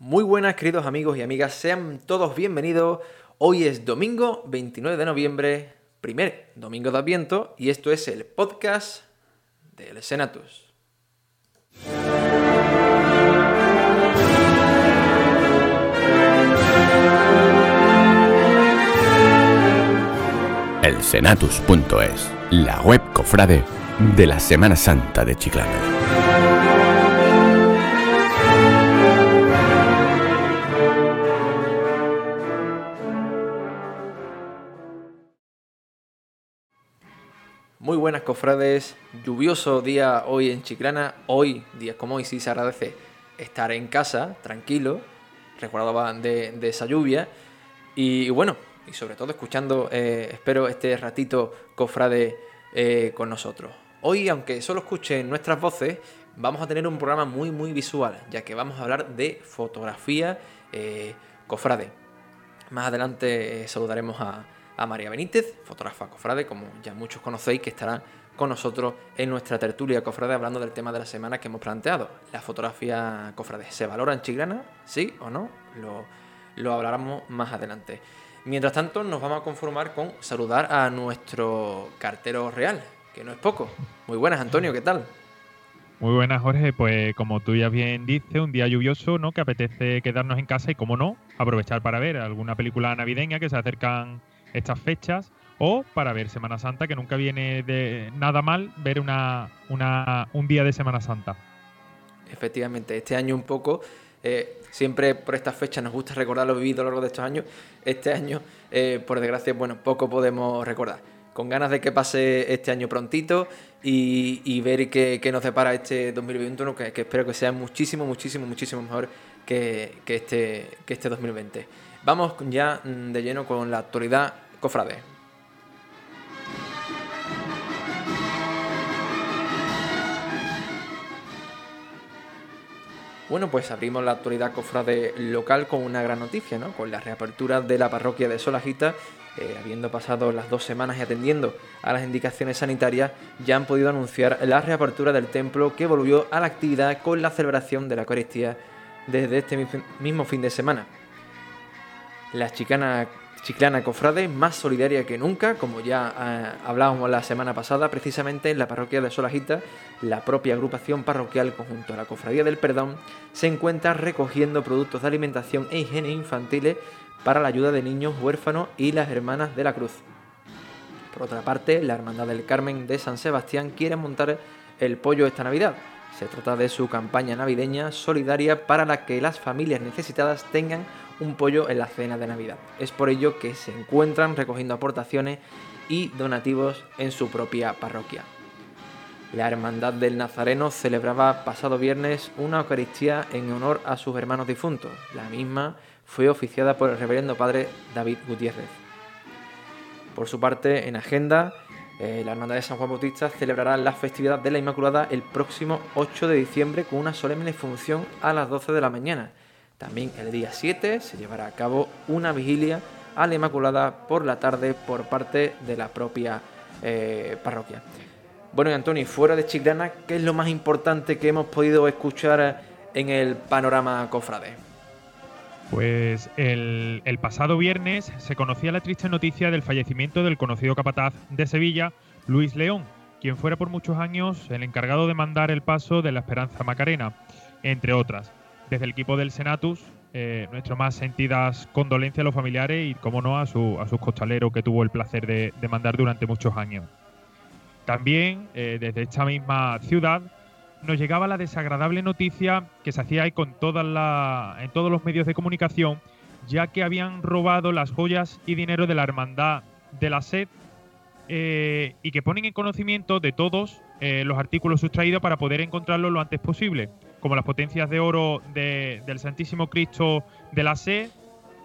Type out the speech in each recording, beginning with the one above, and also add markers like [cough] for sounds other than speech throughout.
Muy buenas, queridos amigos y amigas, sean todos bienvenidos. Hoy es domingo 29 de noviembre, primer domingo de Adviento, y esto es el podcast del Senatus. El Senatus.es, la web cofrade de la Semana Santa de Chiclana. Muy buenas cofrades, lluvioso día hoy en Chiclana. Hoy, días como hoy, sí se agradece estar en casa, tranquilo, recordaba de, de esa lluvia. Y, bueno, y sobre todo escuchando, eh, espero este ratito cofrade eh, con nosotros. Hoy, aunque solo escuchen nuestras voces, vamos a tener un programa muy, muy visual, ya que vamos a hablar de fotografía eh, cofrade. Más adelante saludaremos a a María Benítez, fotógrafa cofrade, como ya muchos conocéis, que estará con nosotros en nuestra tertulia cofrade hablando del tema de la semana que hemos planteado. La fotografía cofrade, ¿se valora en Chiclana? ¿Sí o no? Lo, lo hablaremos más adelante. Mientras tanto, nos vamos a conformar con saludar a nuestro cartero real, que no es poco. Muy buenas, Antonio, ¿qué tal? Muy buenas, Jorge. Pues como tú ya bien dices, un día lluvioso, ¿no? Que apetece quedarnos en casa y, como no, aprovechar para ver alguna película navideña que se acercan estas fechas o para ver Semana Santa, que nunca viene de nada mal ver una, un día de Semana Santa. Efectivamente, este año un poco, eh, siempre por estas fechas nos gusta recordar lo vivido a lo largo de estos años. Este año, eh, por desgracia, bueno, poco podemos recordar. Con ganas de que pase este año prontito y, ver qué, nos depara este 2021, que, que, espero que sea muchísimo, muchísimo, muchísimo mejor que, que, este, que este 2020. Vamos ya de lleno con la actualidad cofrade. Bueno, pues abrimos la actualidad cofrade local con una gran noticia, ¿no? Con la reapertura de la parroquia de Solajita, eh, habiendo pasado las dos semanas y atendiendo a las indicaciones sanitarias, ya han podido anunciar la reapertura del templo que volvió a la actividad con la celebración de la Eucaristía desde este mismo fin de semana. La chicana Chiclana Cofrade más solidaria que nunca, como ya eh, hablábamos la semana pasada, precisamente en la parroquia de Solajita, la propia agrupación parroquial conjunto a la Cofradía del Perdón se encuentra recogiendo productos de alimentación e higiene infantiles para la ayuda de niños huérfanos y las hermanas de la Cruz. Por otra parte, la Hermandad del Carmen de San Sebastián quiere montar el pollo esta Navidad. Se trata de su campaña navideña solidaria para la que las familias necesitadas tengan un pollo en la cena de Navidad. Es por ello que se encuentran recogiendo aportaciones y donativos en su propia parroquia. La Hermandad del Nazareno celebraba pasado viernes una Eucaristía en honor a sus hermanos difuntos. La misma fue oficiada por el reverendo padre David Gutiérrez. Por su parte, en agenda, eh, la Hermandad de San Juan Bautista celebrará la festividad de la Inmaculada el próximo 8 de diciembre con una solemne función a las 12 de la mañana también el día 7 se llevará a cabo una vigilia a la Inmaculada por la tarde por parte de la propia eh, parroquia. Bueno, y Antonio, fuera de Chiclana, ¿qué es lo más importante que hemos podido escuchar en el panorama cofrade? Pues el, el, pasado viernes se conocía la triste noticia del fallecimiento del conocido capataz de Sevilla, Luis León, quien fuera por muchos años el encargado de mandar el paso de la Esperanza Macarena, entre otras. Desde el equipo del Senatus, eh, nuestras más sentidas condolencias a los familiares y, como no, a, su, a sus costaleros que tuvo el placer de, mandar durante muchos años. También, eh, desde esta misma ciudad, nos llegaba la desagradable noticia que se hacía ahí con todas en todos los medios de comunicación, ya que habían robado las joyas y dinero de la Hermandad de la Sed eh, y que ponen en conocimiento de todos los artículos sustraídos para poder encontrarlos lo antes posible como las potencias de oro del Santísimo Cristo de la Sé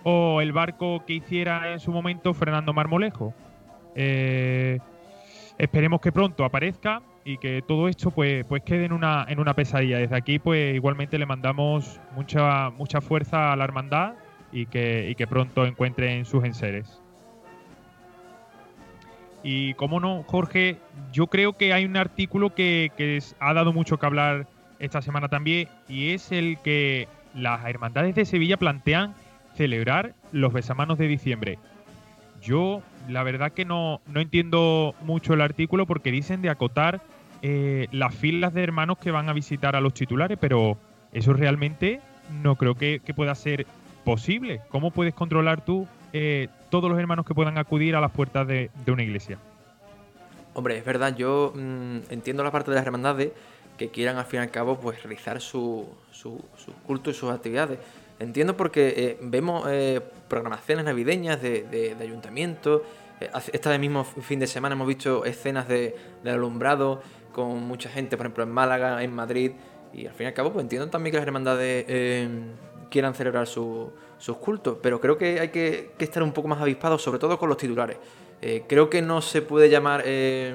o el barco que hiciera en su momento Fernando Marmolejo. Eh, esperemos que pronto aparezca y que todo esto pues, pues quede en una, en una pesadilla. Desde aquí pues igualmente le mandamos mucha, mucha fuerza a la hermandad y que, y que pronto encuentren sus enseres. Y como no, Jorge, yo creo que hay un artículo que, que ha dado mucho que hablar esta semana también y es el que las hermandades de Sevilla plantean celebrar los besamanos de diciembre. Yo, la verdad que no, no entiendo mucho el artículo porque dicen de acotar eh, las filas de hermanos que van a visitar a los titulares, pero eso realmente no creo que, pueda ser posible. ¿Cómo puedes controlar tú eh, todos los hermanos que puedan acudir a las puertas de, una iglesia? Hombre, es verdad, yo mm, entiendo la parte de las hermandades que quieran al fin y al cabo pues realizar su, su, culto y sus actividades. Entiendo porque eh, vemos eh, programaciones navideñas de, ayuntamientos. este mismo fin de semana hemos visto escenas de, alumbrado con mucha gente, por ejemplo en Málaga, en Madrid. Y al fin y al cabo, pues entiendo también que las hermandades eh, quieran celebrar sus cultos, pero creo que hay que, estar un poco más avispados, sobre todo con los titulares. Eh, creo que no se puede llamar eh,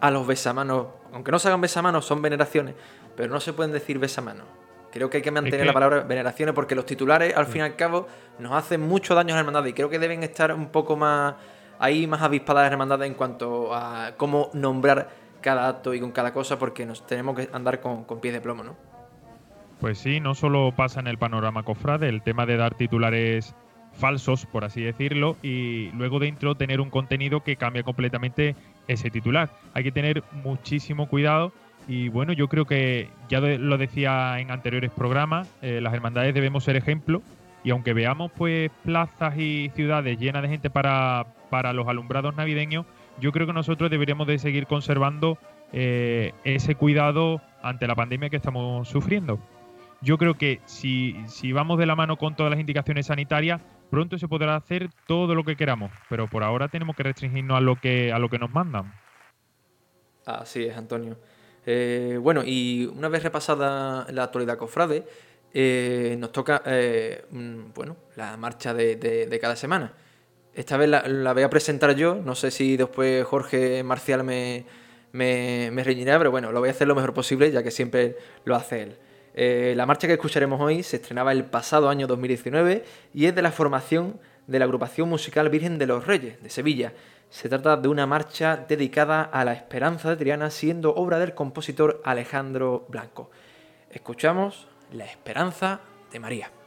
a los besamanos, aunque no se hagan besamanos, son veneraciones, pero no se pueden decir besamanos. Creo que hay que mantener la palabra veneraciones porque los titulares, al fin y al cabo, nos hacen mucho daño a las hermandades y creo que deben estar un poco más ahí, más avispadas las hermandades en cuanto a cómo nombrar cada acto y con cada cosa porque nos tenemos que andar con, pies de plomo, ¿no? Pues sí, no solo pasa en el panorama cofrade el tema de dar titulares falsos, por así decirlo, y luego dentro tener un contenido que cambia completamente ese titular. Hay que tener muchísimo cuidado y bueno, yo creo que ya lo decía en anteriores programas, eh, las hermandades debemos ser ejemplo y aunque veamos pues plazas y ciudades llenas de gente para, para los alumbrados navideños, yo creo que nosotros deberíamos de seguir conservando eh, ese cuidado ante la pandemia que estamos sufriendo. Yo creo que si, si vamos de la mano con todas las indicaciones sanitarias, pronto se podrá hacer todo lo que queramos, pero por ahora tenemos que restringirnos a lo que, a lo que nos mandan. Así es, Antonio. Eh, bueno, y una vez repasada la actualidad cofrade, eh, nos toca mm, bueno, la marcha de cada semana. Esta vez la, voy a presentar yo, no sé si después Jorge Marcial me, me, reñirá, pero bueno, lo voy a hacer lo mejor posible, ya que siempre lo hace él. Eh, la marcha que escucharemos hoy se estrenaba el pasado año 2019 y es de la formación de la agrupación musical Virgen de los Reyes, de Sevilla. Se trata de una marcha dedicada a la esperanza de Triana, siendo obra del compositor Alejandro Blanco. Escuchamos La Esperanza de María.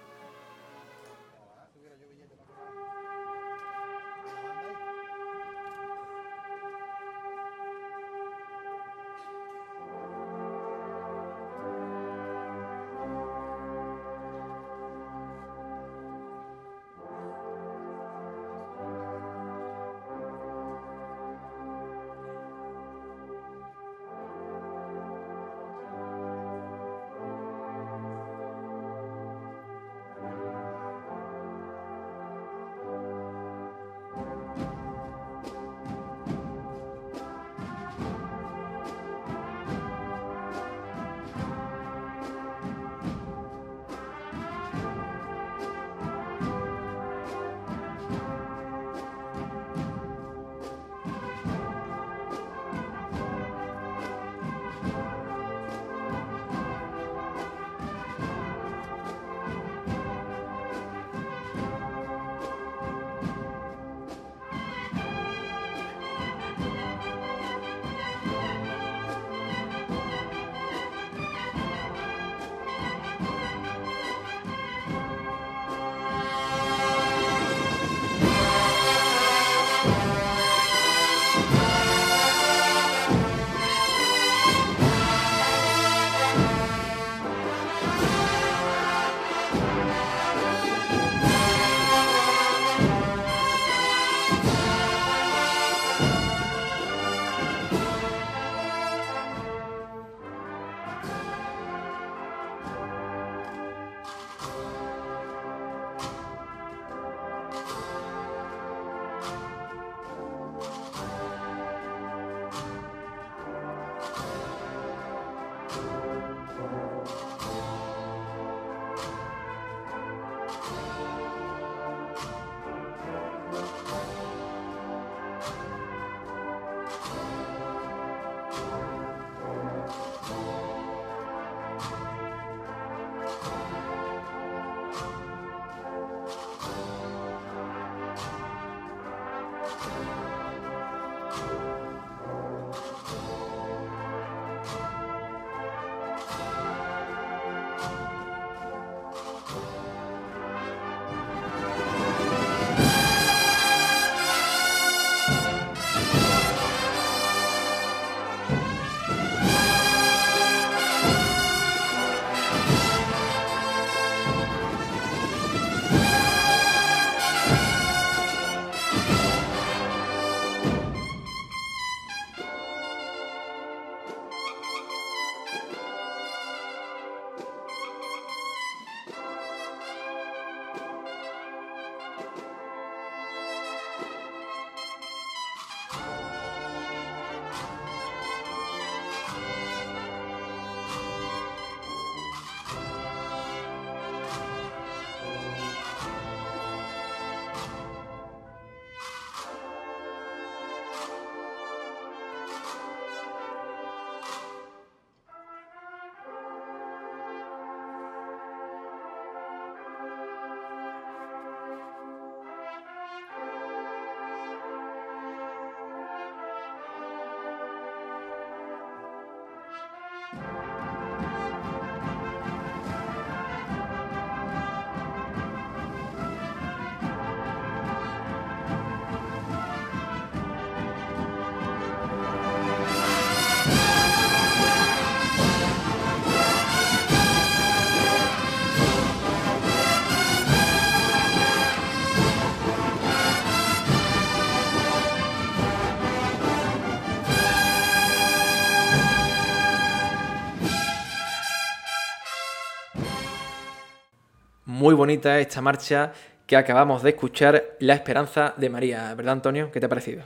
Esta marcha que acabamos de escuchar, La Esperanza de María, ¿verdad Antonio? ¿Qué te ha parecido?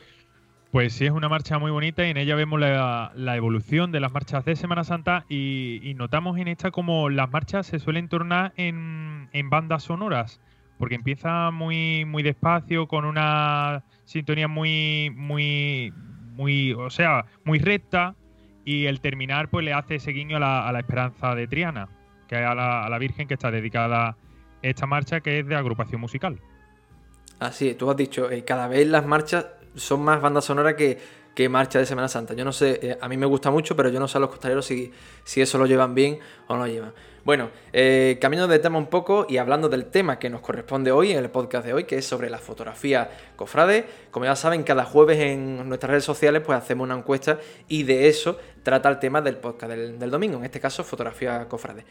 Pues sí, es una marcha muy bonita y en ella vemos la, evolución de las marchas de Semana Santa y, notamos en esta como las marchas se suelen tornar en, bandas sonoras, porque empieza muy, muy despacio, con una sintonía muy, muy, muy, o sea, muy recta y el terminar pues le hace ese guiño a la, esperanza de Triana, que es a la, Virgen que está dedicada esta marcha que es de agrupación musical. Así, tú has dicho, eh, cada vez las marchas son más bandas sonoras que, que marcha de Semana Santa. Yo no sé, eh, a mí me gusta mucho, pero yo no sé a los costaleros si, si eso lo llevan bien o no lo llevan. Bueno, eh, cambiando de tema un poco y hablando del tema que nos corresponde hoy en el podcast de hoy, que es sobre la fotografía cofrade. Como ya saben, cada jueves en nuestras redes sociales pues hacemos una encuesta y de eso trata el tema del podcast del, domingo, en este caso fotografía cofrade.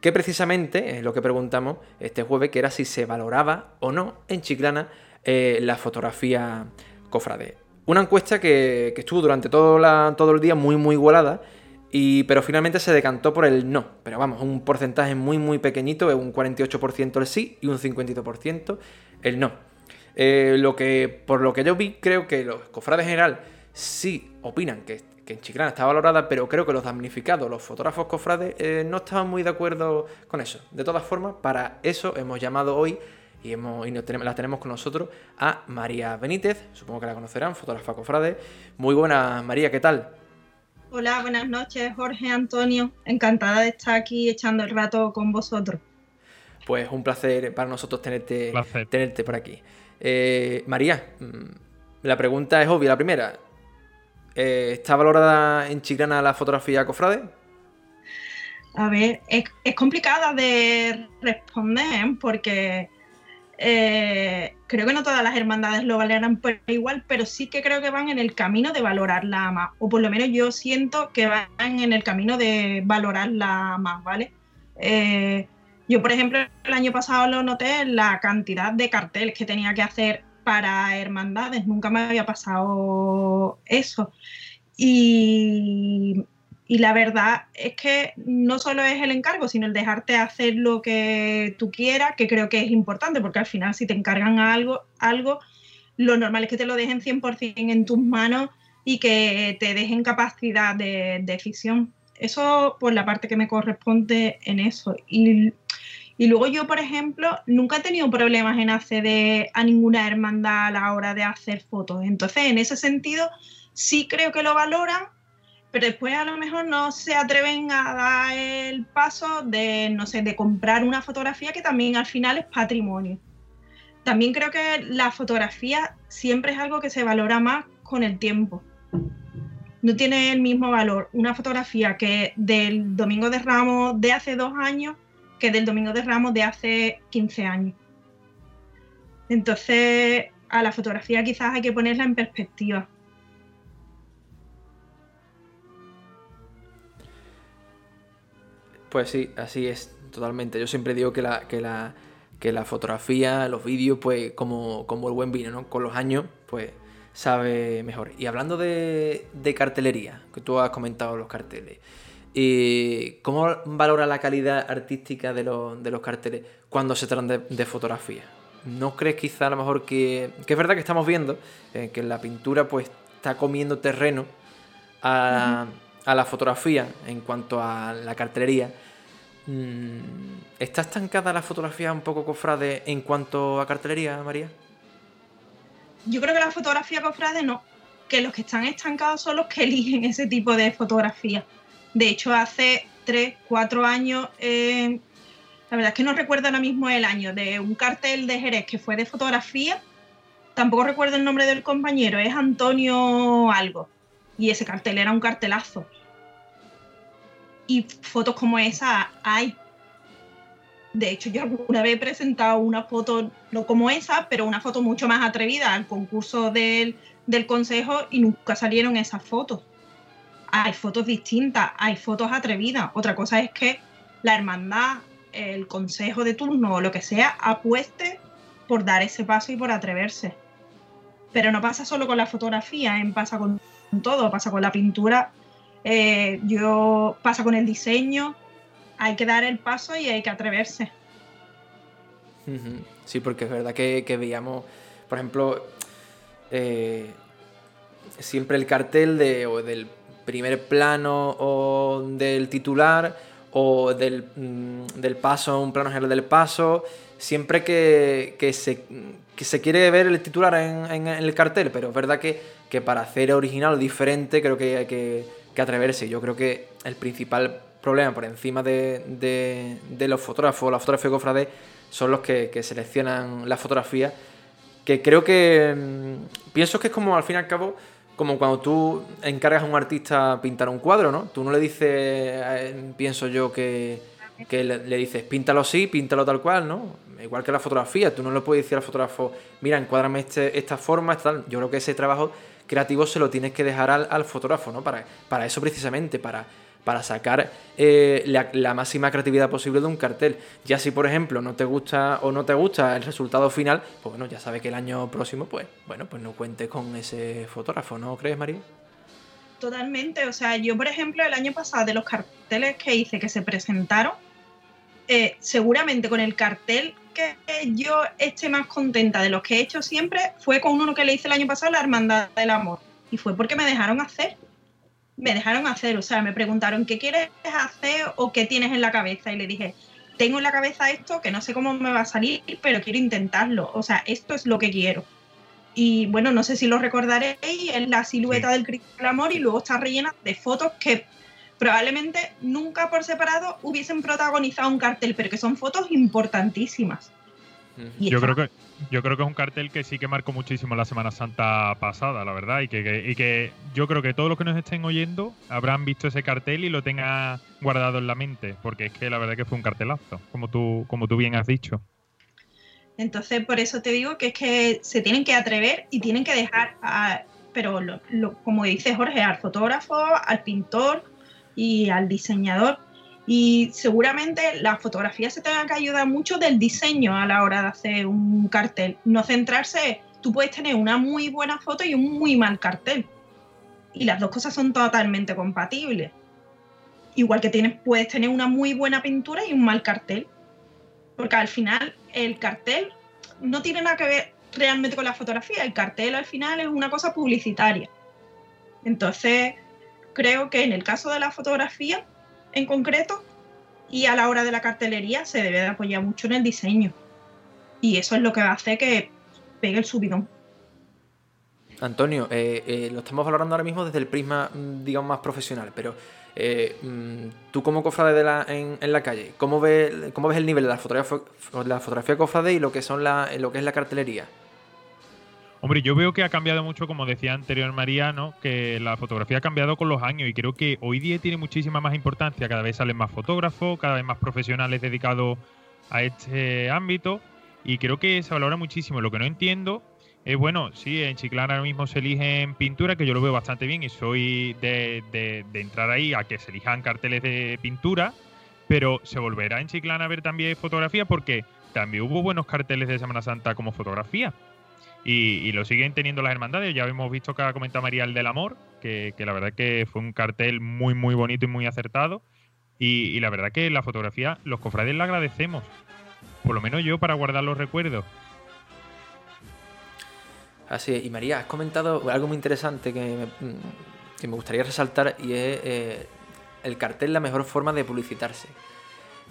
Que precisamente es lo que preguntamos este jueves, que era si se valoraba o no en Chiclana eh, la fotografía cofrade. Una encuesta que, estuvo durante todo, el día muy, muy igualada, y, pero finalmente se decantó por el no. Pero vamos, un porcentaje muy, muy pequeñito, un 48% el sí y un 52% el no. Eh, lo que, por lo que yo vi, creo que los cofrades en general sí opinan que, en Chiclana está valorada, pero creo que los damnificados, los fotógrafos cofrades, eh, no estaban muy de acuerdo con eso. De todas formas, para eso hemos llamado hoy y, hemos, y la tenemos con nosotros a María Benítez, supongo que la conocerán, fotógrafa cofrade. Muy buena, María, ¿qué tal? Hola, buenas noches, Jorge, Antonio. Encantada de estar aquí echando el rato con vosotros. Pues un placer para nosotros tenerte, tenerte por aquí. Eh, María, mm, la pregunta es obvia, la primera. Eh, ¿Está valorada en Chiclana la fotografía cofrade? A ver, es, complicada de responder porque eh, creo que no todas las hermandades lo valoran por igual, pero sí que creo que van en el camino de valorarla más, o por lo menos yo siento que van en el camino de valorarla más, ¿vale? Eh, yo, por ejemplo, el año pasado lo noté la cantidad de carteles que tenía que hacer para hermandades, nunca me había pasado eso. Y y la verdad es que no solo es el encargo, sino el dejarte hacer lo que tú quieras, que creo que es importante, porque al final si te encargan algo, algo lo normal es que te lo dejen 100% en tus manos y que te dejen capacidad de, decisión. Eso por la parte que me corresponde en eso. Y, y luego yo, por ejemplo, nunca he tenido problemas en acceder a ninguna hermandad a la hora de hacer fotos. Entonces, en ese sentido, sí creo que lo valoran pero después a lo mejor no se atreven a dar el paso de, no sé, de comprar una fotografía que también al final es patrimonio. También creo que la fotografía siempre es algo que se valora más con el tiempo. No tiene el mismo valor una fotografía que del Domingo de Ramos de hace dos años que del Domingo de Ramos de hace 15 años. Entonces, a la fotografía quizás hay que ponerla en perspectiva. Pues sí, así es, totalmente. Yo siempre digo que la, que la, que la fotografía, los vídeos, pues como, como el buen vino, ¿no? Con los años, pues sabe mejor. Y hablando de, de cartelería, que tú has comentado los carteles, eh, ¿cómo valora la calidad artística de, de los carteles cuando se trata de, fotografía? ¿No crees quizá a lo mejor que, que es verdad que estamos viendo eh, que la pintura pues está comiendo terreno a a la fotografía en cuanto a la cartelería. Mm, ¿Está estancada la fotografía un poco cofrade en cuanto a cartelería, María? Yo creo que la fotografía cofrade no, que los que están estancados son los que [laughs] eligen ese tipo de fotografía. De hecho, hace 3, 4 años, eh, la verdad es que no recuerdo ahora mismo el año, de un cartel de Jerez que fue de fotografía, tampoco recuerdo el nombre del compañero, es Antonio algo. Y ese cartel era un cartelazo y fotos como esa hay. De hecho, yo alguna vez he presentado una foto, no como esa, pero una foto mucho más atrevida al concurso del, del consejo y nunca salieron esas fotos. Hay fotos distintas, hay fotos atrevidas. Otra cosa es que la hermandad, el consejo de turno o lo que sea, apueste por dar ese paso y por atreverse. Pero no pasa solo con la fotografía, ¿eh? pasa con todo, pasa con la pintura eh, yo pasa con el diseño, hay que dar el paso y hay que atreverse. Sí, porque es verdad que, veíamos, por ejemplo, eh, siempre el cartel de, o del primer plano o del titular o del, mm, del paso, un plano general del paso, siempre que, se, se, quiere ver el titular en, el cartel, pero es verdad que, para hacer original o diferente creo que hay que, atreverse. Yo creo que el principal problema por encima de, los fotógrafos, la fotografía cofrade, son los que, seleccionan la fotografía, que creo que mm, pienso que es como al fin y al cabo como cuando tú encargas a un artista pintar un cuadro, ¿no? Tú no le dices, eh, pienso yo, que, le, dices, píntalo así, píntalo tal cual, ¿no? Igual que la fotografía, tú no le puedes decir al fotógrafo, mira, encuádrame este, esta forma, tal. Yo creo que ese trabajo creativo se lo tienes que dejar al, al fotógrafo, ¿no? Para, para eso precisamente, para para sacar eh, la, máxima creatividad posible de un cartel. Ya si, por ejemplo, no te gusta o no te gusta el resultado final, pues bueno, ya sabes que el año próximo, pues bueno, pues no cuentes con ese fotógrafo, ¿no crees, María? Totalmente, o sea, yo, por ejemplo, el año pasado de los carteles que hice que se presentaron, eh, seguramente con el cartel que yo esté más contenta de los que he hecho siempre fue con uno que le hice el año pasado, la Hermandad del Amor. Y fue porque me dejaron hacer me dejaron hacer, o sea, me preguntaron qué quieres hacer o qué tienes en la cabeza y le dije, tengo en la cabeza esto que no sé cómo me va a salir, pero quiero intentarlo, o sea, esto es lo que quiero. Y bueno, no sé si lo recordaréis, es la silueta del Cristo del Amor y luego está rellena de fotos que probablemente nunca por separado hubiesen protagonizado un cartel, pero que son fotos importantísimas. Yo creo que yo creo que es un cartel que sí que marcó muchísimo la Semana Santa pasada, la verdad, y que, que, yo creo que todos los que nos estén oyendo habrán visto ese cartel y lo tengan guardado en la mente, porque es que la verdad que fue un cartelazo, como tú, como tú bien has dicho. Entonces, por eso te digo que es que se tienen que atrever y tienen que dejar, pero como dice Jorge, al fotógrafo, al pintor y al diseñador y seguramente la fotografía se tenga que ayudar mucho del diseño a la hora de hacer un cartel. No centrarse, tú puedes tener una muy buena foto y un muy mal cartel. Y las dos cosas son totalmente compatibles. Igual que tienes, puedes tener una muy buena pintura y un mal cartel. Porque al final el cartel no tiene nada que ver realmente con la fotografía. El cartel al final es una cosa publicitaria. Entonces, creo que en el caso de la fotografía, en concreto y a la hora de la cartelería se debe de apoyar mucho en el diseño. Y eso es lo que hace que pegue el subidón. Antonio, eh, eh, lo estamos valorando ahora mismo desde el prisma, mm, digamos, más profesional, pero eh, mm, tú como cofrade de la, en, la calle, ¿cómo ves, ¿cómo ves el nivel de la fotografía, la fotografía cofrade y lo que, son la, lo que es la cartelería? Hombre, yo veo que ha cambiado mucho, como decía anterior Mariano, que la fotografía ha cambiado con los años y creo que hoy día tiene muchísima más importancia. Cada vez salen más fotógrafos, cada vez más profesionales dedicados a este ámbito y creo que se valora muchísimo. Lo que no entiendo es, bueno, sí, en Chiclana ahora mismo se eligen pintura, que yo lo veo bastante bien y soy de, de entrar ahí a que se elijan carteles de pintura, pero se volverá en Chiclana a ver también fotografía porque también hubo buenos carteles de Semana Santa como fotografía. Y, lo siguen teniendo las hermandades. Ya hemos visto que ha comentado María el del Amor, que, la verdad que fue un cartel muy, muy bonito y muy acertado. Y, la verdad que la fotografía, los cofrades la agradecemos. Por lo menos yo para guardar los recuerdos. Así es. Y María, has comentado algo muy interesante que me, gustaría resaltar y es eh, el cartel la mejor forma de publicitarse.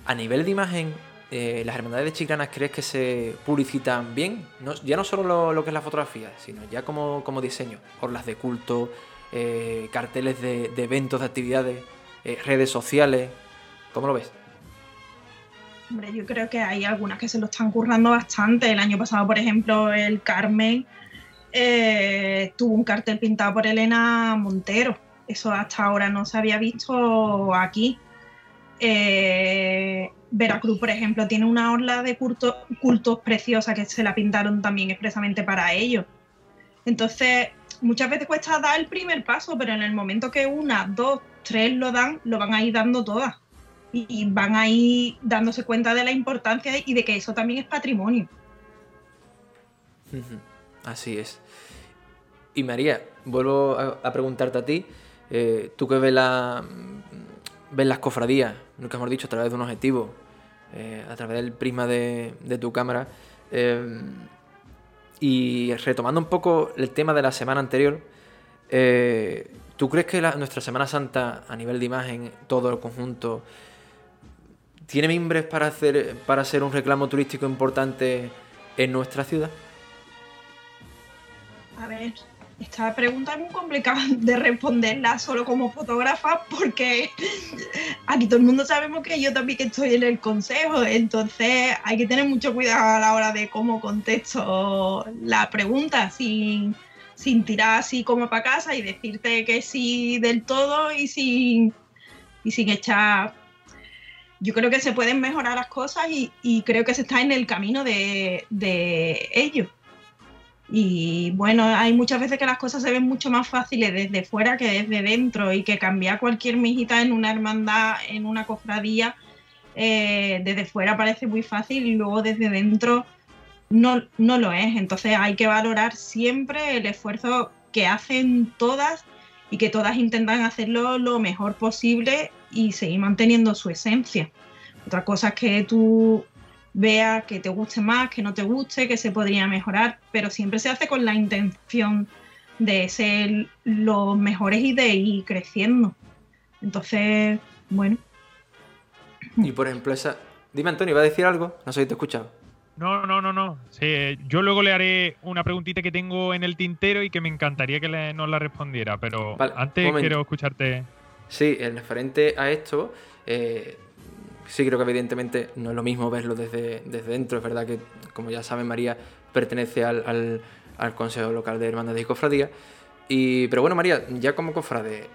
A nivel de imagen, eh, las hermandades de chiclanas crees que se publicitan bien, ya no solo lo, que es la fotografía, sino ya como, diseño, orlas de culto, eh, carteles de, eventos, de actividades, eh, redes sociales, ¿cómo lo ves? Hombre, yo creo que hay algunas que se lo están currando bastante. El año pasado, por ejemplo, el Carmen tuvo un cartel pintado por Elena Montero. Eso hasta ahora no se había visto aquí. Eh, Veracruz, por ejemplo, tiene una orla de cultos preciosa que se la pintaron también expresamente para ellos. Entonces, muchas veces cuesta dar el primer paso, pero en el momento que una, dos, tres lo dan, lo van a ir dando todas. Y van a ir dándose cuenta de la importancia y de que eso también es patrimonio. Así es. Y María, vuelvo a, preguntarte a ti, eh, tú que ves, la, ves las cofradías, lo que hemos dicho, a través de un objetivo, eh, a través del prisma de, tu cámara. Eh, y retomando un poco el tema de la semana anterior, ¿tú crees que nuestra Semana Santa a nivel de imagen, todo el conjunto, tiene mimbres para, hacer, para ser un reclamo turístico importante en nuestra ciudad? A ver, esta pregunta es muy complicada de responderla solo como fotógrafa porque aquí todo el mundo sabemos que yo también estoy en el consejo, entonces hay que tener mucho cuidado a la hora de cómo contesto la pregunta sin, sin tirar así como para casa y decirte que sí del todo y sin, y sin echar... Yo creo que se pueden mejorar las cosas y, creo que se está en el camino de, de ello y bueno, hay muchas veces que las cosas se ven mucho más fáciles desde fuera que desde dentro y que cambiar cualquier mijita en una hermandad, en una cofradía, eh, desde fuera parece muy fácil y luego desde dentro no, no lo es. Entonces hay que valorar siempre el esfuerzo que hacen todas y que todas intentan hacerlo lo mejor posible y seguir manteniendo su esencia. Otra cosa es que tú vea que te guste más, que no te guste, que se podría mejorar, pero siempre se hace con la intención de ser los mejores y de ir creciendo. Entonces, bueno. Y por ejemplo, esa. Dime, Antonio, ¿va a decir algo? No sé si te he escuchado. No, no, no, no. yo luego le haré una preguntita que tengo en el tintero y que me encantaría que nos la respondiera, pero antes quiero escucharte. Sí, en referente a esto, eh, sí creo que evidentemente no es lo mismo verlo desde, desde dentro. Es verdad que, como ya saben, María pertenece al, Consejo Local de Hermandad y Cofradía. Y, pero bueno, María, ya como cofrade,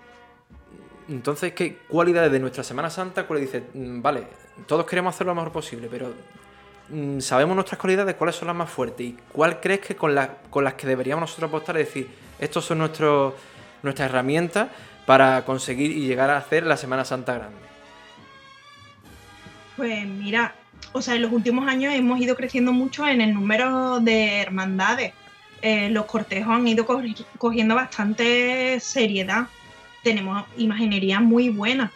entonces, ¿qué cualidades de nuestra Semana Santa? ¿Cuál dice, mm, vale, todos queremos hacerlo lo mejor posible, pero mm, sabemos nuestras cualidades, cuáles son las más fuertes y cuál crees que con, con las que deberíamos nosotros apostar es decir, estos son nuestros, nuestras herramientas para conseguir y llegar a hacer la Semana Santa grande? Pues mira, o sea, en los últimos años hemos ido creciendo mucho en el número de hermandades. Eh, los cortejos han ido cogiendo bastante seriedad. Tenemos imaginería muy buena.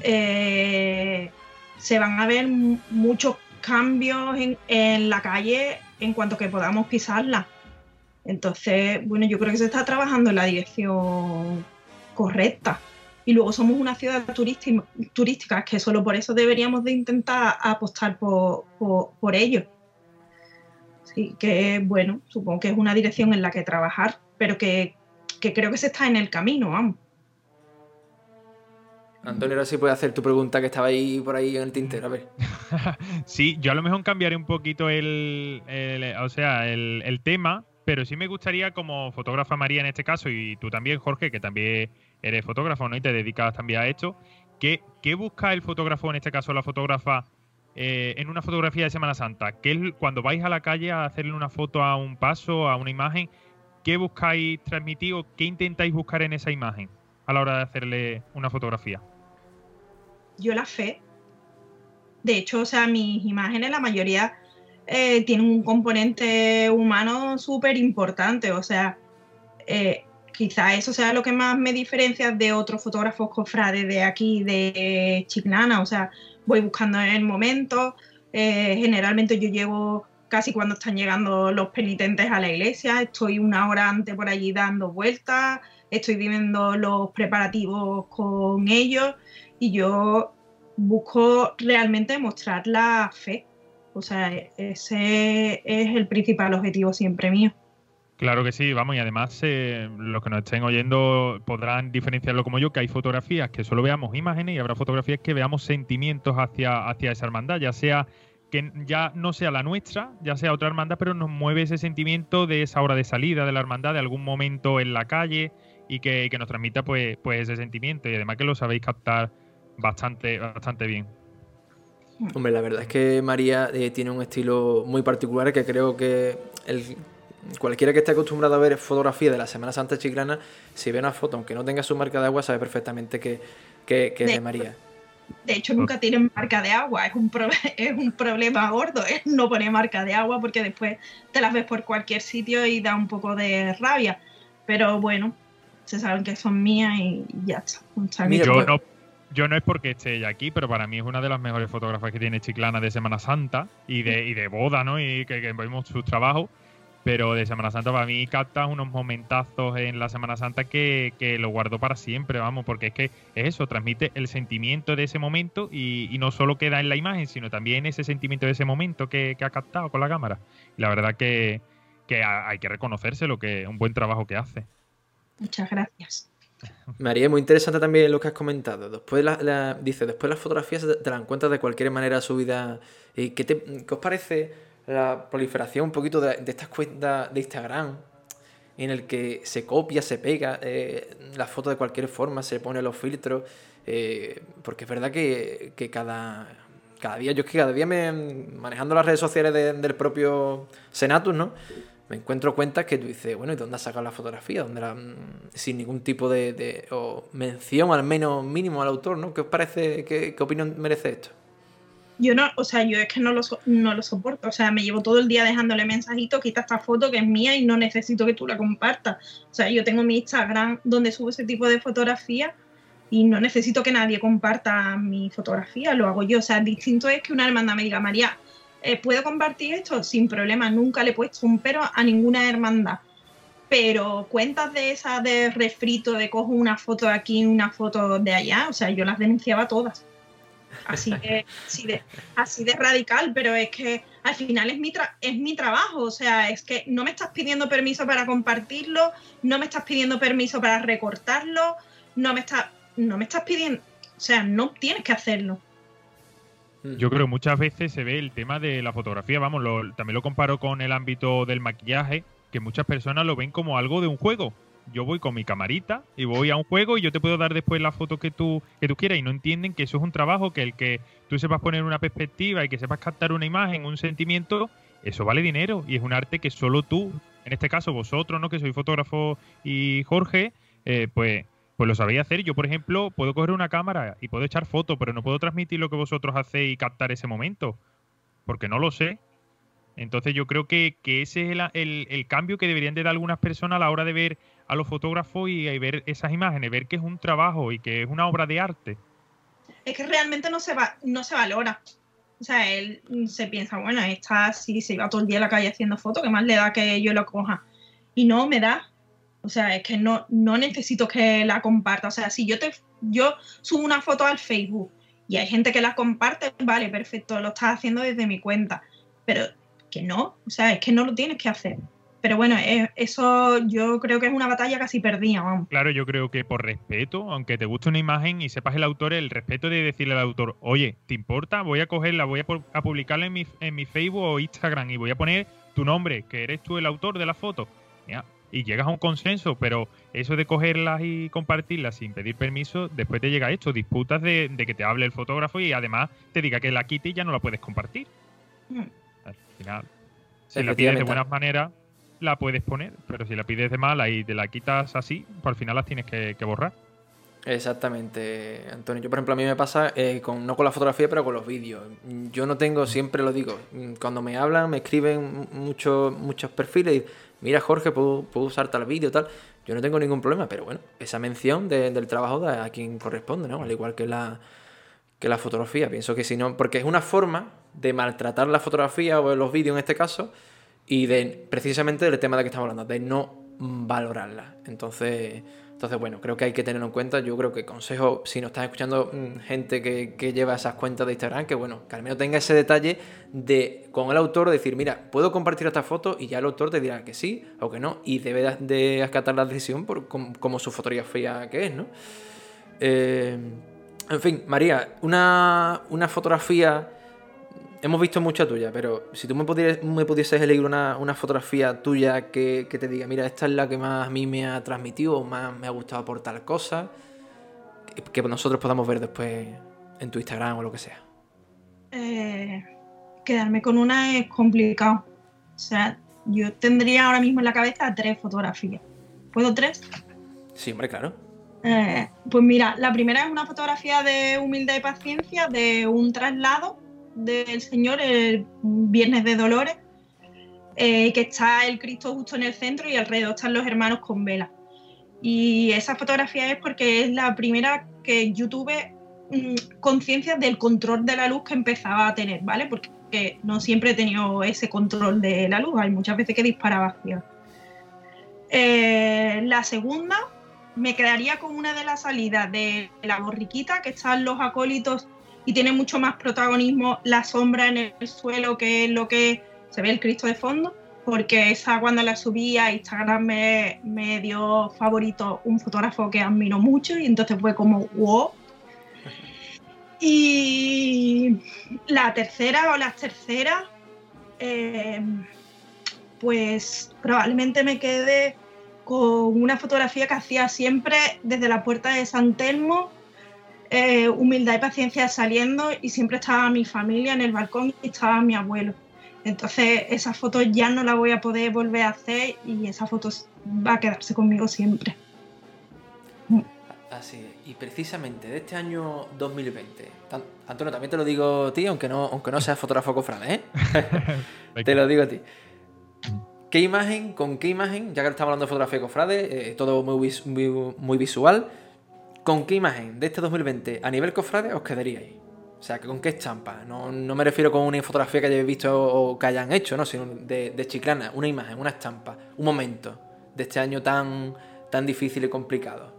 Eh, se van a ver muchos cambios en, la calle en cuanto que podamos pisarla. Entonces, bueno, yo creo que se está trabajando en la dirección correcta y luego somos una ciudad turística, que solo por eso deberíamos de intentar apostar por, ello. Sí, que bueno, supongo que es una dirección en la que trabajar, pero que, creo que se está en el camino, vamos. Antonio, ahora sí puedes hacer tu pregunta que estaba ahí por ahí en el tintero, a ver. [laughs] sí, yo a lo mejor cambiaré un poquito el, o sea, el, el, tema, pero sí me gustaría como fotógrafa María en este caso y tú también, Jorge, que también eres fotógrafo ¿no? y te dedicas también a esto. ¿Qué, qué busca el fotógrafo, en este caso la fotógrafa, eh, en una fotografía de Semana Santa? ¿Qué, cuando vais a la calle a hacerle una foto a un paso, a una imagen, ¿qué buscáis transmitir o qué intentáis buscar en esa imagen a la hora de hacerle una fotografía? Yo la fe. De hecho, o sea, mis imágenes, la mayoría eh, tienen un componente humano súper importante. O sea, eh, quizá eso sea lo que más me diferencia de otros fotógrafos cofrades de aquí, de Chiclana. O sea, voy buscando en el momento. Eh, generalmente yo llevo casi cuando están llegando los penitentes a la iglesia, estoy una hora antes por allí dando vueltas, estoy viviendo los preparativos con ellos y yo busco realmente mostrar la fe. O sea, ese es el principal objetivo siempre mío. Claro que sí, vamos, y además eh, los que nos estén oyendo podrán diferenciarlo como yo, que hay fotografías que solo veamos imágenes y habrá fotografías que veamos sentimientos hacia, hacia esa hermandad, ya sea que ya no sea la nuestra, ya sea otra hermandad, pero nos mueve ese sentimiento de esa hora de salida de la hermandad, de algún momento en la calle y que, nos transmita pues, pues ese sentimiento y además que lo sabéis captar bastante, bastante bien. Hombre, la verdad es que María eh, tiene un estilo muy particular que creo que el cualquiera que esté acostumbrado a ver fotografía de la Semana Santa chiclana, si ve una foto, aunque no tenga su marca de agua, sabe perfectamente que, que, es de María. De hecho, nunca tienen marca de agua, es un, [laughs] es un problema gordo, es no poner marca de agua porque después te las ves por cualquier sitio y da un poco de rabia. Pero bueno, se saben que son mías y ya está. yo, no, yo no es porque esté ella aquí, pero para mí es una de las mejores fotógrafas que tiene Chiclana de Semana Santa y de, y de boda, ¿no? Y que, vemos su trabajo. Pero de Semana Santa para mí capta unos momentazos en la Semana Santa que, que lo guardo para siempre, vamos, porque es que es eso, transmite el sentimiento de ese momento y, y no solo queda en la imagen, sino también ese sentimiento de ese momento que, que ha captado con la cámara. Y la verdad que, que hay que reconocerse lo que un buen trabajo que hace. Muchas gracias. María, muy interesante también lo que has comentado. Después la, dice, después las fotografías te las encuentras de cualquier manera subidas. ¿Y qué, te- qué os parece la proliferación un poquito de, estas cuentas de Instagram? En el que se copia, se pega eh, la foto de cualquier forma, se pone los filtros. eh, porque es verdad que, que cada, cada día, yo es que cada día me manejando las redes sociales de- del propio Senatus, ¿no? Me encuentro cuentas que tú dices, bueno, ¿y dónde has sacado la fotografía? ¿Dónde mm, sin ningún tipo de, mención al menos mínimo al autor, ¿no? ¿Qué os parece, qué, qué opinión merece esto? Yo no, o sea, yo es que no lo, no lo soporto. O sea, me llevo todo el día dejándole mensajitos, quita esta foto que es mía y no necesito que tú la compartas. O sea, yo tengo mi Instagram donde subo ese tipo de fotografías y no necesito que nadie comparta mi fotografía, lo hago yo. O sea, distinto es que una hermandad me diga, María, eh, ¿puedo compartir esto? Sin problema, nunca le he puesto un pero a ninguna hermandad. Pero cuentas de esas de refrito, de cojo una foto de aquí, una foto de allá, o sea, yo las denunciaba todas. Así de, [laughs] así de, así de radical, pero es que al final es mi, tra- es mi trabajo, o sea, es que no me estás pidiendo permiso para compartirlo, no me estás pidiendo permiso para recortarlo, no me, está, no me estás pidiendo, o sea, no tienes que hacerlo. Yo creo que muchas veces se ve el tema de la fotografía, vamos, lo- también lo comparo con el ámbito del maquillaje, que muchas personas lo ven como algo de un juego. Yo voy con mi camarita y voy a un juego y yo te puedo dar después la foto que tú, que tú quieras y no entienden que eso es un trabajo, que el que tú sepas poner una perspectiva y que sepas captar una imagen, un sentimiento, eso vale dinero y es un arte que solo tú, en este caso vosotros, ¿no? que soy fotógrafo y Jorge, eh, pues pues lo sabéis hacer. Yo, por ejemplo, puedo coger una cámara y puedo echar fotos, pero no puedo transmitir lo que vosotros hacéis y captar ese momento, porque no lo sé. Entonces yo creo que, que ese es el, el- el cambio que deberían de dar algunas personas a la hora de ver a los fotógrafos y, ver esas imágenes, ver que es un trabajo y que es una obra de arte. Es que realmente no se, va, no se valora. O sea, él se piensa, bueno, esta sí se iba todo el día a la calle haciendo fotos, ¿qué más le da que yo lo coja? Y no me da. O sea, es que no, no necesito que la comparta. O sea, si yo te yo subo una foto al Facebook y hay gente que la comparte, vale, perfecto, lo estás haciendo desde mi cuenta. Pero que no, o sea, es que no lo tienes que hacer. Pero bueno, eh, eso yo creo que es una batalla casi perdida, vamos. Claro, yo creo que por respeto, aunque te guste una imagen y sepas el autor, el respeto de decirle al autor, oye, ¿te importa? Voy a cogerla, voy a, pu- a publicarla en mi, en mi Facebook o Instagram y voy a poner tu nombre, que eres tú el autor de la foto. Ya, Y llegas a un consenso, pero eso de cogerlas y compartirlas sin pedir permiso, después te llega esto, disputas de, de que te hable el fotógrafo y además te diga que la quite y ya no la puedes compartir. Mm. Al final, si la pides de buenas maneras, la puedes poner, pero si la pides de mala y te la quitas así, pues al final las tienes que, que borrar. Exactamente, Antonio. Yo, por ejemplo, a mí me pasa eh, con, no con la fotografía, pero con los vídeos. Yo no tengo, siempre lo digo, mm, cuando me hablan, me escriben muchos muchos perfiles y mira, Jorge, puedo, puedo usar tal vídeo, tal. Yo no tengo ningún problema, pero bueno, esa mención de- del trabajo da a quien corresponde, ¿no? Al igual que la, que la fotografía. Pienso que si no, porque es una forma de maltratar la fotografía o los vídeos en este caso y de precisamente del tema de que estamos hablando, de no valorarla. Entonces, entonces bueno, creo que hay que tenerlo en cuenta. Yo creo que consejo, si nos están escuchando mm, gente que, que lleva esas cuentas de Instagram, que bueno, que al menos tenga ese detalle de con el autor decir, mira, puedo compartir esta foto y ya el autor te dirá que sí o que no, y debe de- acatar la decisión por com- como su fotografía que es, ¿no? Eh, en fin, María, una, una fotografía. Hemos visto mucha tuya, pero si tú me pudieras, me pudieses elegir una, una fotografía tuya que, que te diga, mira, esta es la que más a mí me ha transmitido o más me ha gustado por tal cosa, que, que nosotros podamos ver después en tu Instagram o lo que sea. Eh, quedarme con una es complicado. O sea, yo tendría ahora mismo en la cabeza tres fotografías. ¿Puedo tres? Sí, hombre, claro. Eh, pues mira, la primera es una fotografía de humildad y paciencia de un traslado del Señor el Viernes de Dolores, eh, que está el Cristo justo en el centro y alrededor están los hermanos con vela. Y esa fotografía es porque es la primera que yo tuve mm, conciencia del control de la luz que empezaba a tener, ¿vale? Porque no siempre he tenido ese control de la luz, hay muchas veces que disparaba hacia. Eh, la segunda, me quedaría con una de las salidas de la borriquita, que están los acólitos y tiene mucho más protagonismo la sombra en el suelo que lo que se ve el Cristo de fondo, porque esa cuando la subí a Instagram me, me dio favorito un fotógrafo que admiro mucho y entonces fue como wow. Y la tercera o las terceras, eh, pues probablemente me quede con una fotografía que hacía siempre desde la puerta de San Telmo eh, humildad y paciencia saliendo y siempre estaba mi familia en el balcón y estaba mi abuelo. Entonces esa foto ya no la voy a poder volver a hacer y esa foto va a quedarse conmigo siempre. Así es. Y precisamente de este año 2020, Antonio, también te lo digo a ti, aunque no, aunque no seas fotógrafo cofrade, ¿eh? [laughs] te lo digo a ti. ¿Qué imagen, con qué imagen, ya que estamos hablando de fotografía cofrade, eh, todo muy, muy, muy visual, ¿Con qué imagen de este 2020 a nivel cofrade os quedaríais? O sea, ¿con qué estampa? No, me refiero con una fotografía que hayáis visto o que hayan hecho, ¿no? Sino de, Chiclana, una imagen, una estampa, un momento de este año tan, tan difícil y complicado.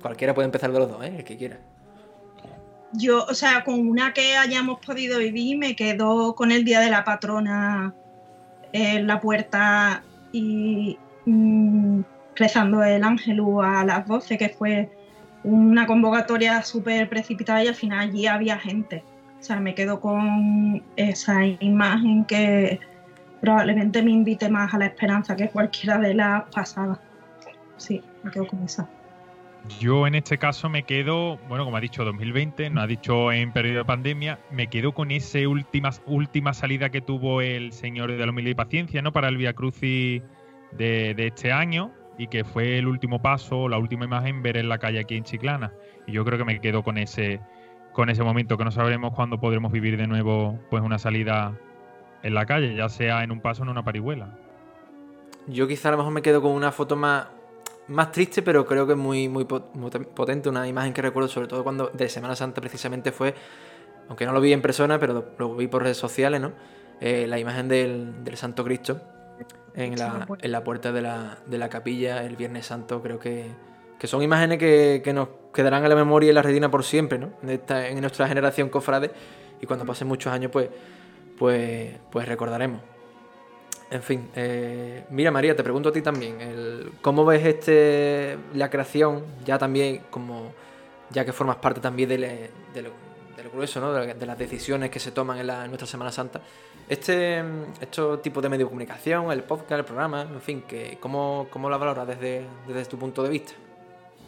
Cualquiera puede empezar de los dos, ¿eh? El que quiera. Yo, o sea, con una que hayamos podido vivir, me quedo con el Día de la Patrona en la puerta y mm, rezando el ángel a las 12, que fue una convocatoria súper precipitada y al final allí había gente. O sea, me quedo con esa imagen que probablemente me invite más a la esperanza que cualquiera de las pasadas. Sí, me quedo con esa. Yo en este caso me quedo, bueno, como ha dicho 2020, no ha dicho en periodo de pandemia, me quedo con esa última, última salida que tuvo el Señor de la Humildad y Paciencia, ¿no? Para el Via Crucis de, de este año, y que fue el último paso, la última imagen ver en la calle aquí en Chiclana. Y yo creo que me quedo con ese, con ese momento, que no sabremos cuándo podremos vivir de nuevo pues una salida en la calle, ya sea en un paso o en una parihuela. Yo quizá a lo mejor me quedo con una foto más, más triste, pero creo que es muy, muy potente. Una imagen que recuerdo sobre todo cuando de Semana Santa precisamente fue, aunque no lo vi en persona, pero lo, vi por redes sociales, ¿no? Eh, la imagen del, del Santo Cristo en la, en la puerta de la, de la, capilla el Viernes Santo. Creo que, que son imágenes que, que, nos quedarán en la memoria y en la retina por siempre, ¿no? en nuestra generación cofrade. Y cuando pasen muchos años, pues, pues, pues recordaremos. En fin, eh, mira María, te pregunto a ti también, el, ¿cómo ves este la creación, ya también como, ya que formas parte también de, de, lo, de lo, grueso, ¿no? de, las decisiones que se toman en, la, en nuestra Semana Santa? Este, este tipo de medio de comunicación, el podcast, el programa, en fin, que, ¿cómo, ¿cómo la valoras desde, desde tu punto de vista?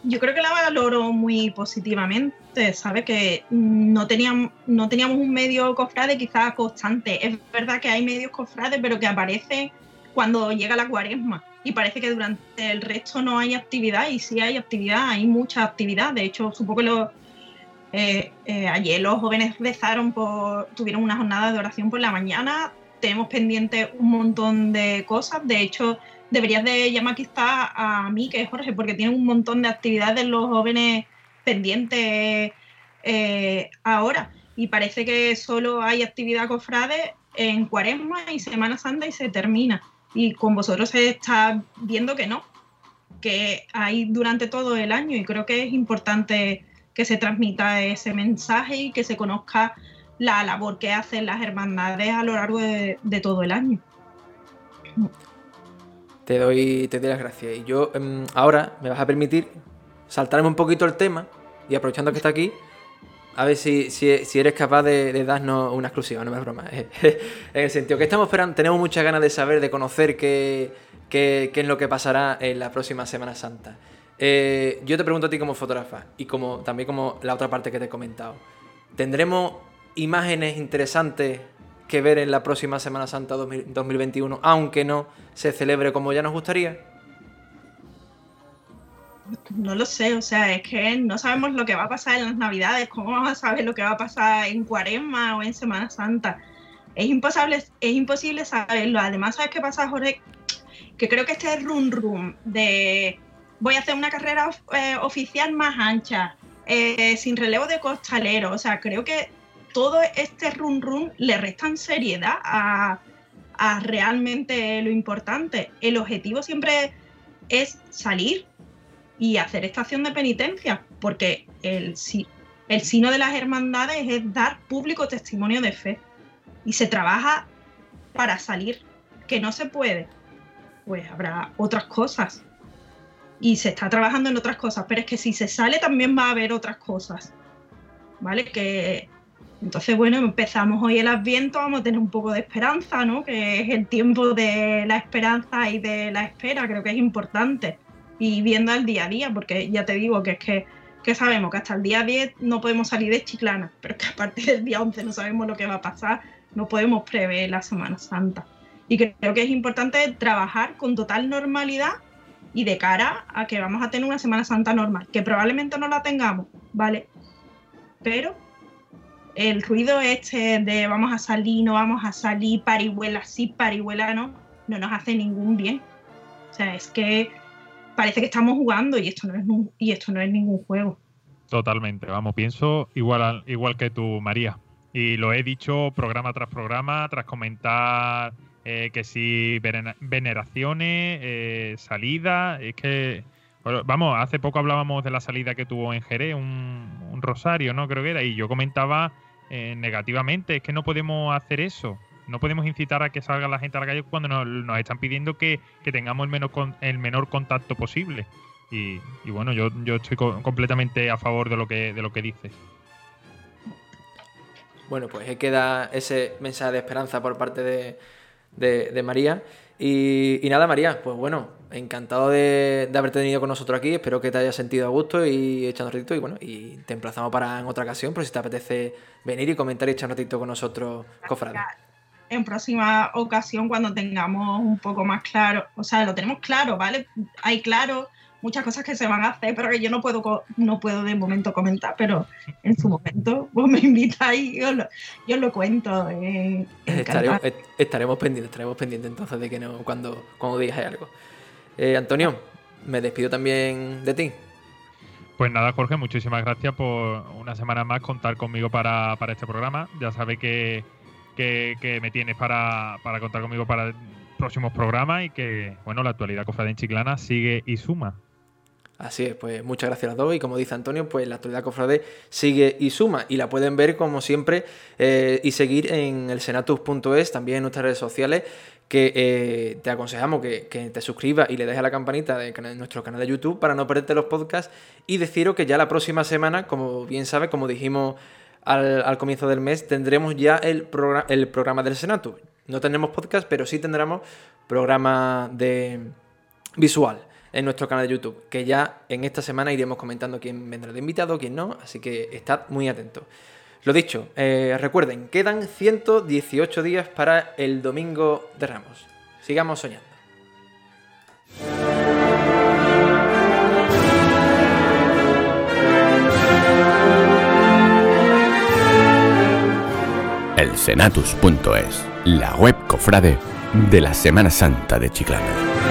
Yo creo que la valoro muy positivamente, ¿sabes? Que no teníamos, no teníamos un medio cofrade quizás constante. Es verdad que hay medios cofrades, pero que aparecen cuando llega la cuaresma. Y parece que durante el resto no hay actividad, y sí hay actividad, hay mucha actividad. De hecho, supongo que los eh, eh, ayer los jóvenes rezaron, por, tuvieron una jornada de oración por la mañana. Tenemos pendiente un montón de cosas. De hecho, deberías de llamar quizá a mí, que es Jorge, porque tienen un montón de actividades los jóvenes pendientes eh, ahora. Y parece que solo hay actividad cofrade en Cuaresma y Semana Santa y se termina. Y con vosotros se está viendo que no, que hay durante todo el año y creo que es importante que se transmita ese mensaje y que se conozca la labor que hacen las hermandades a lo largo de, todo el año. Te doy, te doy las gracias. Y yo em, ahora me vas a permitir saltarme un poquito el tema y aprovechando que está aquí, a ver si, eres capaz de, darnos una exclusiva, no es broma. [laughs] en el sentido que estamos esperando, tenemos muchas ganas de saber, de conocer qué, qué, qué es lo que pasará en la próxima Semana Santa. Eh, yo te pregunto a ti como fotógrafa y como también como la otra parte que te he comentado. ¿Tendremos imágenes interesantes que ver en la próxima Semana Santa 2021, aunque no se celebre como ya nos gustaría? No lo sé, o sea, es que no sabemos lo que va a pasar en las Navidades, cómo vamos a saber lo que va a pasar en Cuaresma o en Semana Santa. Es imposible, es imposible saberlo. Además, ¿sabes qué pasa, Jorge? Que creo que este run run de voy a hacer una carrera eh, oficial más ancha, eh, sin relevo de costalero. O sea, creo que todo este run run le restan seriedad a, a realmente lo importante. El objetivo siempre es salir y hacer estación de penitencia, porque el, el sino de las hermandades es dar público testimonio de fe. Y se trabaja para salir. Que no se puede, pues habrá otras cosas. Y se está trabajando en otras cosas, pero es que si se sale también va a haber otras cosas. ¿Vale? Que entonces, bueno, empezamos hoy el Adviento, vamos a tener un poco de esperanza, ¿no? Que es el tiempo de la esperanza y de la espera, creo que es importante. Y viendo el día a día, porque ya te digo que es que, que sabemos que hasta el día 10 no podemos salir de Chiclana, pero que a partir del día 11 no sabemos lo que va a pasar, no podemos prever la Semana Santa. Y creo que es importante trabajar con total normalidad y de cara a que vamos a tener una Semana Santa normal, que probablemente no la tengamos, ¿vale? Pero el ruido este de vamos a salir, no vamos a salir, parihuela sí, parihuela no, no nos hace ningún bien. O sea, es que parece que estamos jugando y esto no es, y esto no es ningún juego. Totalmente, vamos, pienso igual, igual que tú, María. Y lo he dicho programa tras programa, tras comentar eh, que si veneraciones, eh, salida, es que vamos, hace poco hablábamos de la salida que tuvo en Jerez, un, rosario, ¿no? Creo que era, y yo comentaba eh, negativamente, es que no podemos hacer eso. No podemos incitar a que salga la gente a la calle cuando nos, están pidiendo que, tengamos el menor, el menor contacto posible. Y, bueno, yo, yo estoy completamente a favor de lo que, de lo que dices. Bueno, pues queda ese mensaje de esperanza por parte de, de María. Y, nada, María, pues bueno, encantado de, haberte tenido con nosotros aquí. Espero que te hayas sentido a gusto y echando ratito. Y bueno, y te emplazamos para en otra ocasión, por si te apetece venir y comentar y echar un ratito con nosotros, cofrade. En próxima ocasión, cuando tengamos un poco más claro, o sea, lo tenemos claro, ¿vale? Hay claro muchas cosas que se van a hacer, pero que yo no puedo, no puedo de momento comentar, pero en su momento vos me invitáis y yo lo, yo lo cuento. Eh, estaremos, estaremos, pendientes, estaremos pendientes entonces de que no, cuando, cuando digas algo. Eh, Antonio, me despido también de ti. Pues nada, Jorge, muchísimas gracias por una semana más contar conmigo para, este programa. Ya sabes que, que, me tienes para, para contar conmigo para próximos programas y que, bueno, la actualidad cofrade en Chiclana sigue y suma. Así es, pues muchas gracias a los dos. Y como dice Antonio, pues la actualidad cofrade sigue y suma. Y la pueden ver como siempre eh, y seguir en el senatus.es, también en nuestras redes sociales, que eh, te aconsejamos que, te suscribas y le dejes a la campanita de, nuestro canal de YouTube para no perderte los podcasts. Y deciros que ya la próxima semana, como bien sabes, como dijimos al, comienzo del mes, tendremos ya el, el programa del Senatus. No tendremos podcast, pero sí tendremos programa de visual en nuestro canal de YouTube, que ya en esta semana iremos comentando quién vendrá de invitado, quién no, así que estad muy atentos. Lo dicho, eh, recuerden, quedan 118 días para el Domingo de Ramos. Sigamos soñando. El Senatus.es, la web cofrade de la Semana Santa de Chiclana.